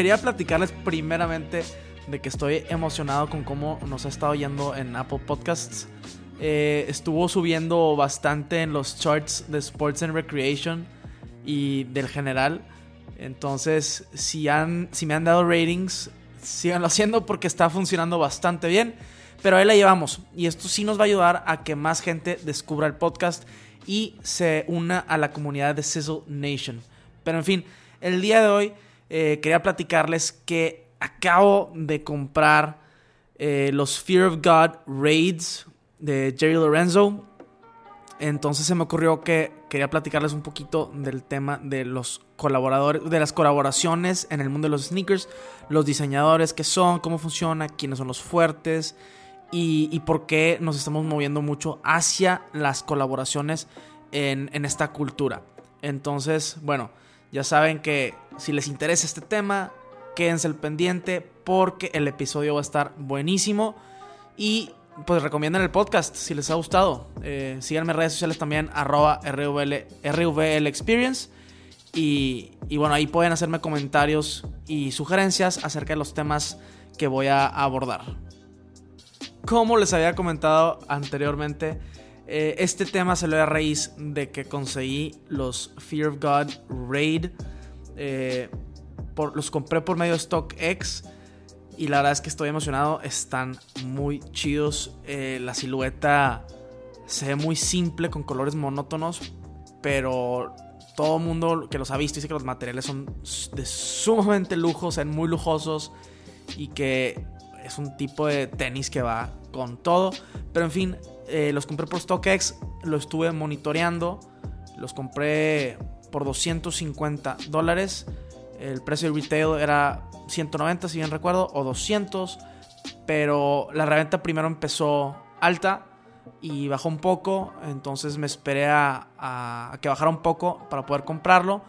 Quería platicarles primeramente de que estoy emocionado con cómo nos ha estado yendo en Apple Podcasts. Eh, estuvo subiendo bastante en los charts de Sports and Recreation y del general. Entonces, si, han, si me han dado ratings, síganlo haciendo porque está funcionando bastante bien. Pero ahí la llevamos. Y esto sí nos va a ayudar a que más gente descubra el podcast y se una a la comunidad de Sizzle Nation. Pero en fin, el día de hoy eh, quería platicarles que acabo de comprar eh, los Fear of God Raids de Jerry Lorenzo. Entonces se me ocurrió que quería platicarles un poquito del tema de los colaboradores, de las colaboraciones en el mundo de los sneakers, los diseñadores, qué son, cómo funciona, quiénes son los fuertes y, por qué nos estamos moviendo mucho hacia las colaboraciones en esta cultura. Entonces, bueno, ya saben que si les interesa este tema, quédense al pendiente porque el episodio va a estar buenísimo. Y pues recomienden el podcast si les ha gustado. Eh, síganme en redes sociales también, arroba RVL, Experience. Y, y, bueno, ahí pueden hacerme comentarios y sugerencias acerca de los temas que voy a abordar. Como les había comentado anteriormente, eh, este tema se lo a raíz de que conseguí los Fear of God Raid. Eh, los compré por medio de StockX. Y la verdad es que estoy emocionado. Están muy chidos. Eh, la silueta se ve muy simple con colores monótonos. Pero todo mundo que los ha visto dice que los materiales son de sumamente lujo. Sean muy lujosos. Y que es un tipo de tenis que va con todo. Pero en fin, eh, los compré por StockX, lo estuve monitoreando, los compré por 250 dólares. El precio de retail era 190, si bien recuerdo, o 200. Pero la reventa primero empezó alta y bajó un poco. Entonces me esperé a, que bajara un poco para poder comprarlo.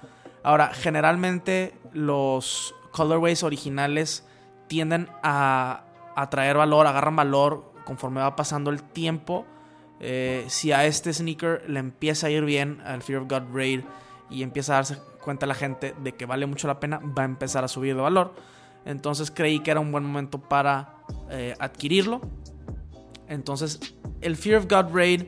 Ahora, generalmente los colorways originales tienden a, a traer valor, agarran valor conforme va pasando el tiempo, eh, si a este sneaker le empieza a ir bien al Fear of God Raid y empieza a darse cuenta la gente de que vale mucho la pena, va a empezar a subir de valor. Entonces creí que era un buen momento para eh, adquirirlo. Entonces, el Fear of God Raid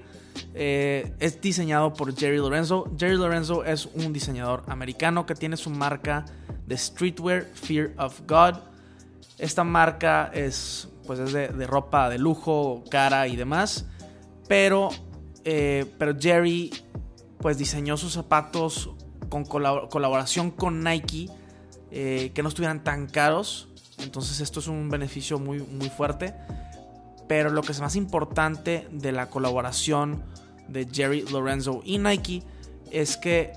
eh, es diseñado por Jerry Lorenzo. Jerry Lorenzo es un diseñador americano que tiene su marca de streetwear Fear of God. Esta marca es pues es de, ropa de lujo, cara y demás. Pero, eh, pero Jerry pues diseñó sus zapatos con colaboración con Nike eh, que no estuvieran tan caros. Entonces esto es un beneficio muy, muy fuerte. Pero lo que es más importante de la colaboración de Jerry Lorenzo y Nike es que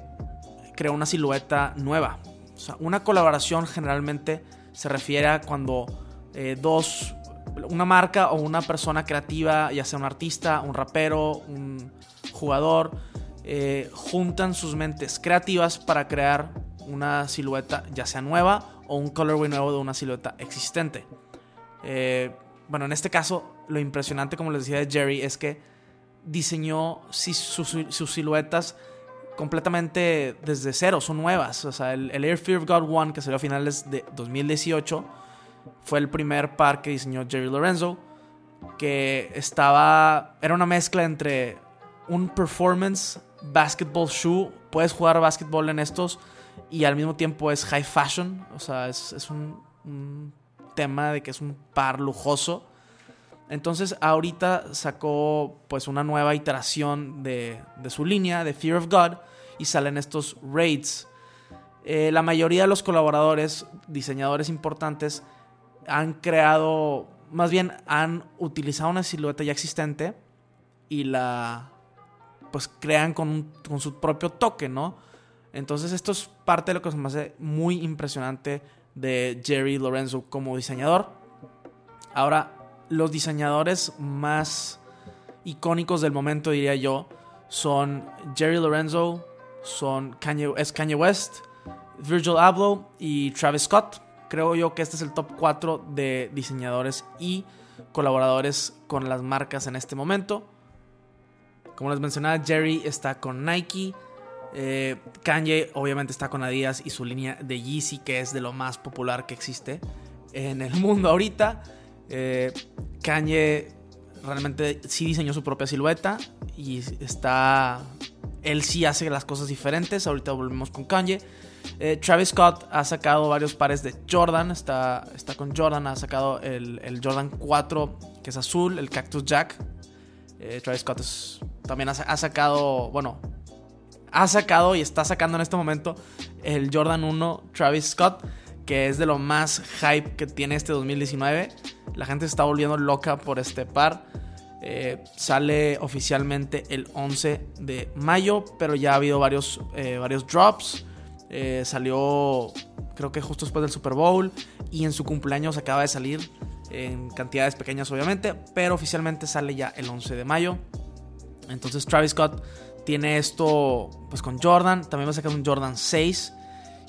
creó una silueta nueva. O sea, una colaboración generalmente se refiere a cuando eh, dos una marca o una persona creativa, ya sea un artista, un rapero, un jugador, eh, juntan sus mentes creativas para crear una silueta ya sea nueva o un colorway nuevo de una silueta existente. Eh, bueno, en este caso, lo impresionante, como les decía de Jerry, es que diseñó sus, siluetas completamente desde cero, son nuevas. O sea, el, Air Fear of God One, que salió a finales de 2018, fue el primer par que diseñó Jerry Lorenzo, que estaba, era una mezcla entre un performance basketball shoe, puedes jugar basketball en estos y al mismo tiempo es high fashion, o sea, es, un, tema de que es un par lujoso. Entonces ahorita sacó pues una nueva iteración de, su línea, de Fear of God, y salen estos raids. Eh, la mayoría de los colaboradores, diseñadores importantes, han creado, más bien han utilizado una silueta ya existente y la, pues crean con, su propio toque, ¿no? Entonces esto es parte de lo que se me hace muy impresionante de Jerry Lorenzo como diseñador. Ahora, los diseñadores más icónicos del momento, diría yo, son Jerry Lorenzo, son Kanye, es Kanye West, Virgil Abloh y Travis Scott. Creo yo que este es el top 4 de diseñadores y colaboradores con las marcas en este momento. Como les mencionaba, Jerry está con Nike. Eh, Kanye obviamente está con Adidas y su línea de Yeezy, que es de lo más popular que existe en el mundo ahorita. Eh, Kanye realmente sí diseñó su propia silueta y está... Él sí hace las cosas diferentes. Ahorita volvemos con Kanye. Eh, Travis Scott ha sacado varios pares de Jordan. Está, está con Jordan. Ha sacado el, Jordan 4, que es azul. El Cactus Jack. Eh, Travis Scott también ha, sacado. Bueno, ha sacado y está sacando en este momento el Jordan 1 Travis Scott. Que es de lo más hype que tiene este 2019. La gente se está volviendo loca por este par. Eh, sale oficialmente el 11 de mayo, pero ya ha habido varios, varios drops. Eh, salió creo que justo después del Super Bowl y en su cumpleaños acaba de salir en cantidades pequeñas obviamente, pero oficialmente sale ya el 11 de mayo. Entonces Travis Scott tiene esto pues con Jordan, también va a sacar un Jordan 6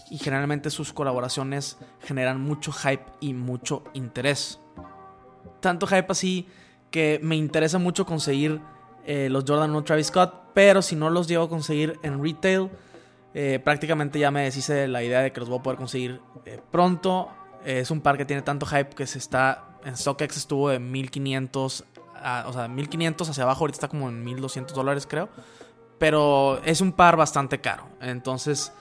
y generalmente sus colaboraciones generan mucho hype y mucho interés. Tanto hype así que me interesa mucho conseguir eh, los Jordan 1 Travis Scott, pero si no los llego a conseguir en retail, eh, prácticamente ya me deshice de la idea de que los voy a poder conseguir eh, pronto. es un par que tiene tanto hype que se está. En StockX estuvo de 1500. o sea, 1500 hacia abajo. Ahorita está como en 1200 dólares, creo. Pero es un par bastante caro. Entonces,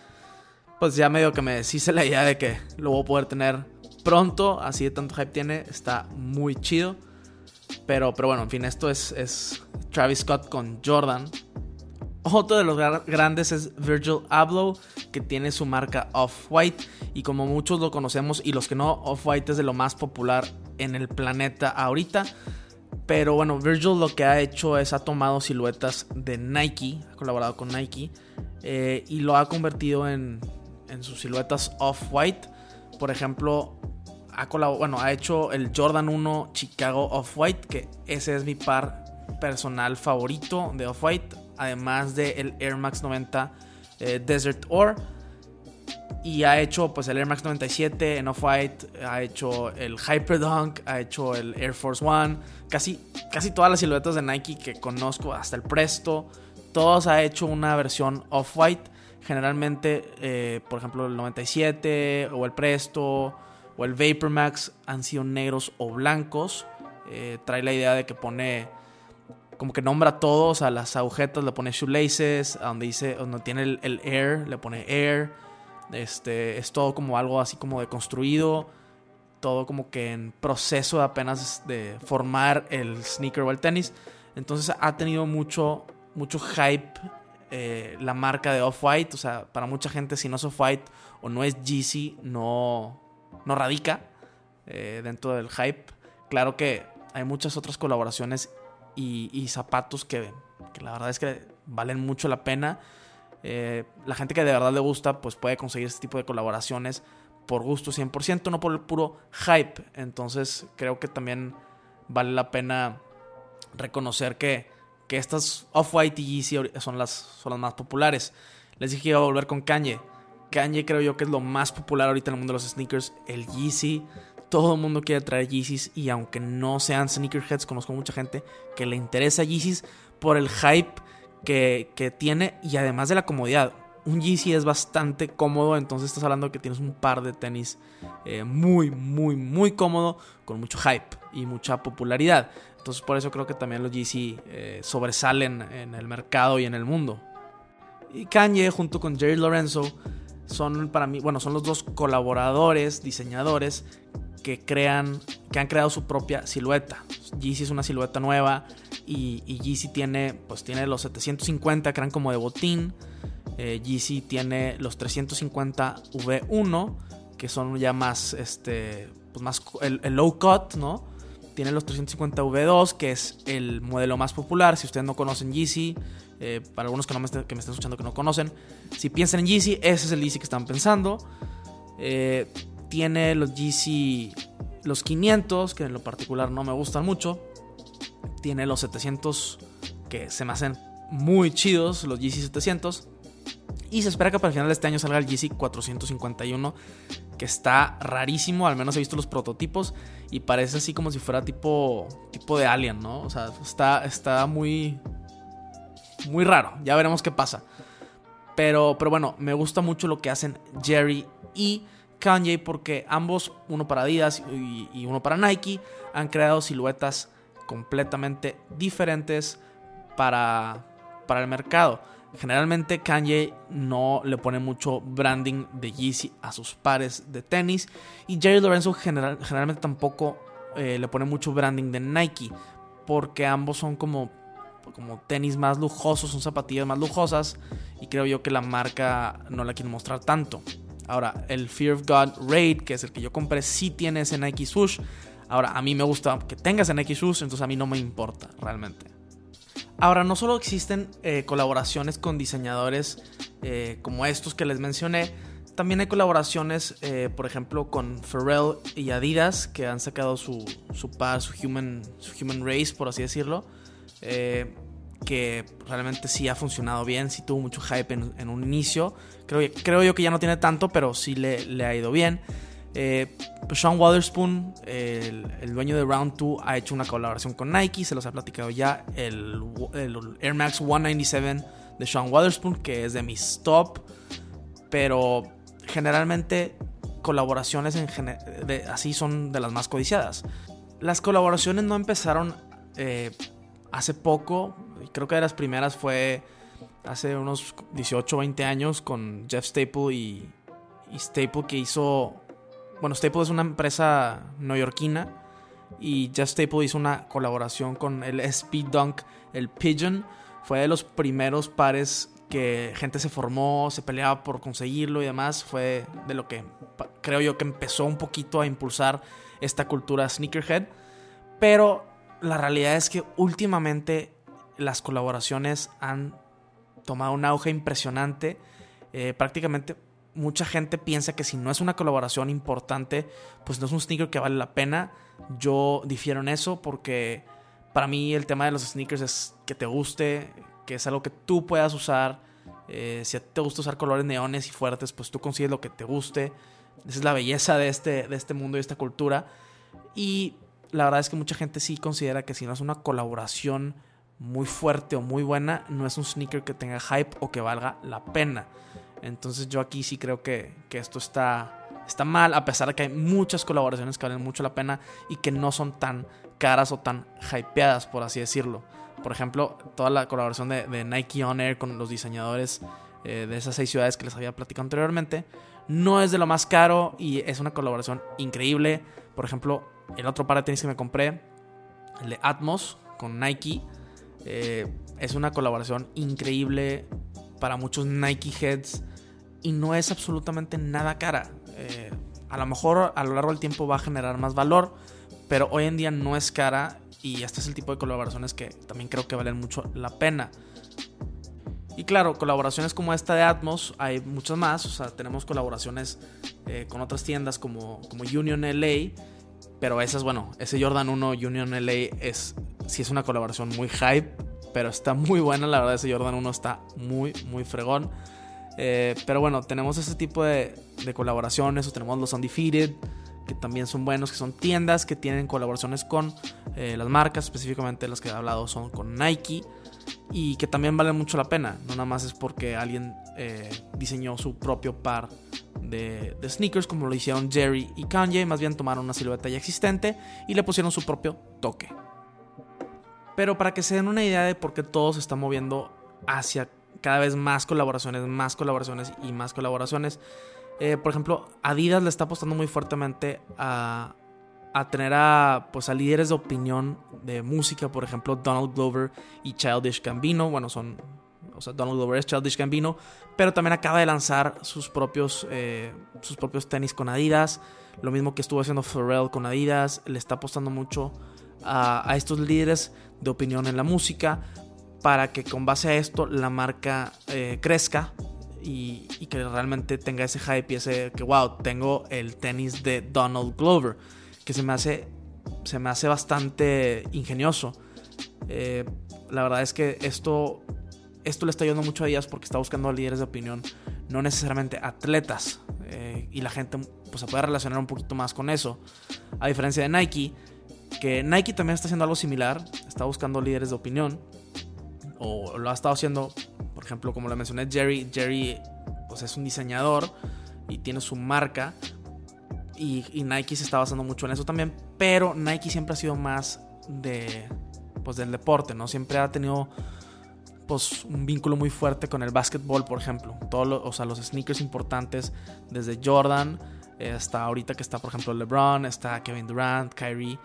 pues ya medio que me deshice la idea de que lo voy a poder tener pronto. Así de tanto hype tiene. Está muy chido. Pero, pero bueno, en fin, esto es, es Travis Scott con Jordan. Otro de los grandes es Virgil Abloh, que tiene su marca Off-White. Y como muchos lo conocemos, y los que no, Off-White es de lo más popular en el planeta ahorita. Pero bueno, Virgil lo que ha hecho es ha tomado siluetas de Nike, ha colaborado con Nike, eh, y lo ha convertido en, en sus siluetas Off-White. Por ejemplo, ha, bueno, ha hecho el Jordan 1 Chicago Off-White, que ese es mi par personal favorito de Off-White además del Air Max 90 eh, Desert Ore. Y ha hecho pues el Air Max 97 en Off-White, ha hecho el Hyperdunk, ha hecho el Air Force One, casi, casi todas las siluetas de Nike que conozco, hasta el Presto, todos ha hecho una versión Off-White. Generalmente, eh, por ejemplo, el 97 o el Presto o el Vapor Max han sido negros o blancos. Eh, trae la idea de que pone como que nombra todos a las agujetas, le pone shoelaces, a donde dice, donde tiene el, air, le pone air. Este, es todo como algo así como de construido, todo como que en proceso de apenas de formar el sneaker o el tenis. Entonces ha tenido mucho, mucho hype eh, la marca de Off-White. O sea, para mucha gente, si no es Off-White o no es Yeezy, no, no radica eh, dentro del hype. Claro que hay muchas otras colaboraciones y, zapatos que, la verdad es que valen mucho la pena. Eh, la gente que de verdad le gusta, pues puede conseguir este tipo de colaboraciones por gusto 100%, no por el puro hype. Entonces creo que también vale la pena reconocer que, que estas Off-White y Yeezy son las, son las más populares. Les dije que iba a volver con Kanye. Kanye creo yo que es lo más popular ahorita en el mundo de los sneakers. El Yeezy todo el mundo quiere traer Yeezys y aunque no sean sneakerheads, conozco mucha gente que le interesa Yeezys por el hype que, tiene y además de la comodidad. Un Yeezy es bastante cómodo, entonces estás hablando que tienes un par de tenis eh, muy, muy, muy cómodo, con mucho hype y mucha popularidad. Entonces por eso creo que también los Yeezy eh, sobresalen en el mercado y en el mundo. Y Kanye junto con Jerry Lorenzo son para mí, bueno, son los dos colaboradores, diseñadores que crean, que han creado su propia silueta. Yeezy es una silueta nueva y, y Yeezy tiene, pues tiene los 750 que eran como de botín. Eh, Yeezy tiene los 350 V1 que son ya más, este, pues más el, low cut, ¿no? Tiene los 350 V2 que es el modelo más popular. Si ustedes no conocen Yeezy, eh, para algunos que, no me, que me escuchando que no conocen, si piensan en Yeezy, ese es el Yeezy que están pensando. Eh, tiene los GC, los 500, que en lo particular no me gustan mucho. Tiene los 700, que se me hacen muy chidos, los GC 700. Y se espera que para el final de este año salga el GC 451, que está rarísimo, al menos he visto los prototipos y parece así como si fuera tipo tipo de alien, ¿no? O sea, está está muy muy raro. Ya veremos qué pasa. Pero pero bueno, me gusta mucho lo que hacen Jerry y Kanye porque ambos, uno para Adidas y, y uno para Nike, han creado siluetas completamente diferentes para para el mercado. Generalmente Kanye no le pone mucho branding de Yeezy a sus pares de tenis. Y Jerry Lorenzo generalmente tampoco eh, le pone mucho branding de Nike. Porque ambos son como, como tenis más lujosos, son zapatillas más lujosas. Y creo yo que la marca no la quiere mostrar tanto. Ahora, el Fear of God Raid, que es el que yo compré, sí tiene ese Nike Swoosh. Ahora, a mí me gusta que tenga ese Nike Swoosh, entonces a mí no me importa realmente. Ahora, no solo existen eh, colaboraciones con diseñadores eh, como estos que les mencioné, también hay colaboraciones, eh, por ejemplo, con Pharrell y Adidas, que han sacado su, su par, su human, su human Race, por así decirlo, que realmente sí ha funcionado bien, sí tuvo mucho hype en, un inicio. Creo, creo yo que ya no tiene tanto, pero sí le, le ha ido bien. Eh, pues Sean Waterspoon, el, dueño de Round 2, ha hecho una colaboración con Nike, se los ha platicado ya. El, Air Max 197 de Sean Waterspoon, que es de mis top, pero generalmente colaboraciones en así son de las más codiciadas. Las colaboraciones no empezaron eh, hace poco, creo que de las primeras fue hace unos 18 o 20 años con Jeff Staple y, y Staple que hizo bueno, Staple es una empresa neoyorquina y Jeff Staple hizo una colaboración con el Speed Dunk, el Pigeon. Fue de los primeros pares que gente se formó, se peleaba por conseguirlo y demás. Fue de lo que creo yo que empezó un poquito a impulsar esta cultura sneakerhead. Pero la realidad es que últimamente las colaboraciones han tomado un auge impresionante. Eh, prácticamente mucha gente piensa que si no es una colaboración importante, pues no es un sneaker que vale la pena. Yo difiero en eso porque para mí el tema de los sneakers es que te guste, que es algo que tú puedas usar. Eh, si te gusta usar colores neones y fuertes, pues tú consigues lo que te guste. Esa es la belleza de este, de este mundo y esta cultura. Y la verdad es que mucha gente sí considera que si no es una colaboración muy fuerte o muy buena, no es un sneaker que tenga hype o que valga la pena. Entonces yo aquí sí creo que, esto está, está mal, a pesar de que hay muchas colaboraciones que valen mucho la pena y que no son tan caras o tan hypeadas, por así decirlo. Por ejemplo, toda la colaboración de, Nike On Air con los diseñadores eh, de esas seis ciudades que les había platicado anteriormente, no es de lo más caro y es una colaboración increíble. Por ejemplo, el otro par de tenis que me compré, el de Atmos con Nike, eh, es una colaboración increíble para muchos Nike Heads y no es absolutamente nada cara. Eh, a lo mejor a lo largo del tiempo va a generar más valor, pero hoy en día no es cara y este es el tipo de colaboraciones que también creo que valen mucho la pena. Y claro, colaboraciones como esta de Atmos hay muchas más, o sea, tenemos colaboraciones eh, con otras tiendas como, como Union LA, pero esas, bueno, ese Jordan 1 Union LA es, sí es una colaboración muy hype, pero está muy buena, la verdad ese Jordan 1 está muy, muy fregón. Eh, pero bueno, tenemos ese tipo de, colaboraciones, o tenemos los Undefeated, que también son buenos, que son tiendas que tienen colaboraciones con eh, las marcas, específicamente las que he hablado son con Nike, y que también valen mucho la pena, no nada más es porque alguien eh, diseñó su propio par de, de, sneakers, como lo hicieron Jerry y Kanye, más bien tomaron una silueta ya existente y le pusieron su propio toque. Pero para que se den una idea de por qué todo se está moviendo hacia cada vez más colaboraciones, más colaboraciones y más colaboraciones. Eh, por ejemplo, Adidas le está apostando muy fuertemente a, a tener a, pues, a líderes de opinión de música, por ejemplo, Donald Glover y Childish Gambino. Bueno, son. O sea, Donald Glover es Childish Gambino, pero también acaba de lanzar sus propios, eh, sus propios tenis con Adidas. Lo mismo que estuvo haciendo Pharrell con Adidas. Le está apostando mucho a, a estos líderes de opinión en la música para que con base a esto la marca eh, crezca y, que realmente tenga ese hype y ese que, wow, tengo el tenis de Donald Glover, que se me hace, se me hace bastante ingenioso. Eh, la verdad es que esto, esto le está ayudando mucho a Díaz porque está buscando líderes de opinión, no necesariamente atletas. Eh, y la gente pues, se puede relacionar un poquito más con eso. A diferencia de Nike, que Nike también está haciendo algo similar, está buscando líderes de opinión, o lo ha estado haciendo, por ejemplo, como le mencioné, Jerry, Jerry pues, es un diseñador y tiene su marca, y, y, Nike se está basando mucho en eso también, pero Nike siempre ha sido más de, pues, del deporte, ¿no? Siempre ha tenido pues un vínculo muy fuerte con el básquetbol, por ejemplo. Todos o sea, los sneakers importantes, desde Jordan eh, hasta ahorita que está, por ejemplo, LeBron, está Kevin Durant, Kyrie.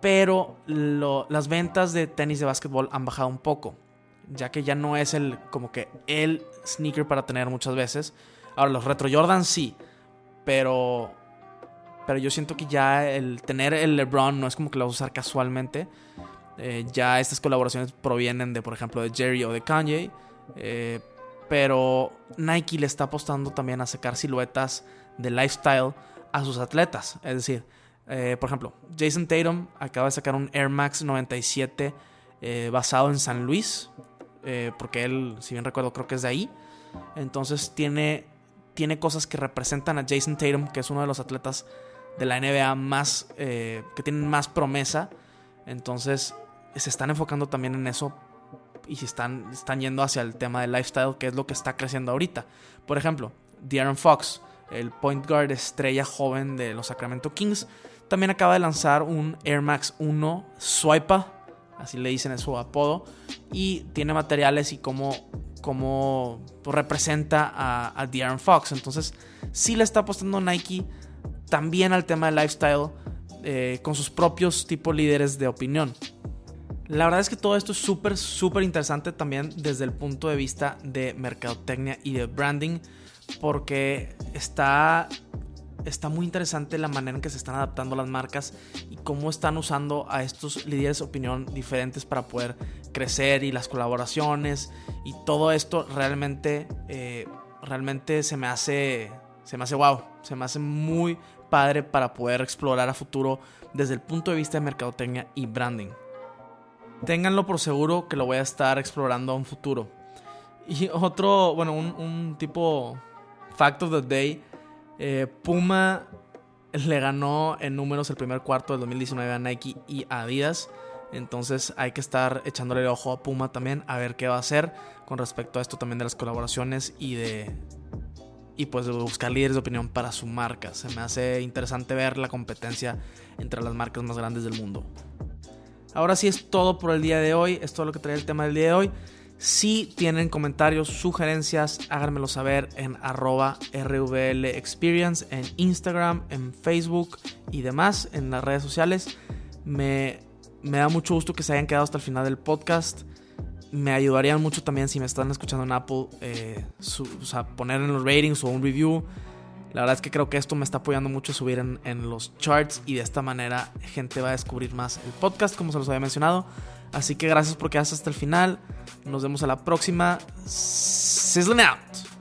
Pero las ventas de tenis de básquetbol han bajado un poco, ya que ya no es el como que el sneaker para tener muchas veces. Ahora los retro Jordan sí, pero pero yo siento que ya el tener el LeBron no es como que lo vas a usar casualmente. Eh, ya estas colaboraciones provienen de, por ejemplo, de Jerry o de Kanye. Eh, pero Nike le está apostando también a sacar siluetas de lifestyle a sus atletas. Es decir, eh, por ejemplo, Jason Tatum acaba de sacar un Air Max 97 basado en San Luis. porque él, si bien recuerdo, creo que es de ahí. Entonces tiene, tiene cosas que representan a Jason Tatum, que es uno de los atletas de la NBA más, que tienen más promesa. Entonces se están enfocando también en eso y se están, están yendo hacia el tema del lifestyle, que es lo que está creciendo ahorita. Por ejemplo, De'Aaron Fox, el point guard estrella joven de los Sacramento Kings, también acaba de lanzar un Air Max 1 Swipa, así le dicen en su apodo, y tiene materiales y cómo, cómo representa a, a De'Aaron Fox. Entonces, sí le está apostando Nike también al tema del lifestyle eh, con sus propios tipos líderes de opinión. La verdad es que todo esto es súper, súper interesante también desde el punto de vista de mercadotecnia y de branding, porque está, está muy interesante la manera en que se están adaptando las marcas y cómo están usando a estos líderes de opinión diferentes para poder crecer y las colaboraciones y todo esto realmente, eh, realmente se me hace, se me hace wow, se me hace muy padre para poder explorar a futuro desde el punto de vista de mercadotecnia y branding. Ténganlo por seguro que lo voy a estar explorando a un futuro. Y otro, bueno, un, tipo fact of the day. Eh, Puma le ganó en números el primer cuarto del 2019 a Nike y Adidas. Entonces hay que estar echándole el ojo a Puma también a ver qué va a hacer con respecto a esto también de las colaboraciones y de y pues buscar líderes de opinión para su marca. Se me hace interesante ver la competencia entre las marcas más grandes del mundo. Ahora sí es todo por el día de hoy, es todo lo que trae el tema del día de hoy. Si tienen comentarios, sugerencias, háganmelo saber en arroba RVL Experience, en Instagram, en Facebook y demás, en las redes sociales. Me, da mucho gusto que se hayan quedado hasta el final del podcast. Me ayudarían mucho también si me están escuchando en Apple, eh, o sea, poner en los ratings o un review la verdad es que creo que esto me está apoyando mucho a subir en, los charts y de esta manera gente va a descubrir más el podcast, como se los había mencionado. Así que gracias por quedarse hasta el final. Nos vemos a la próxima. Sizzling out.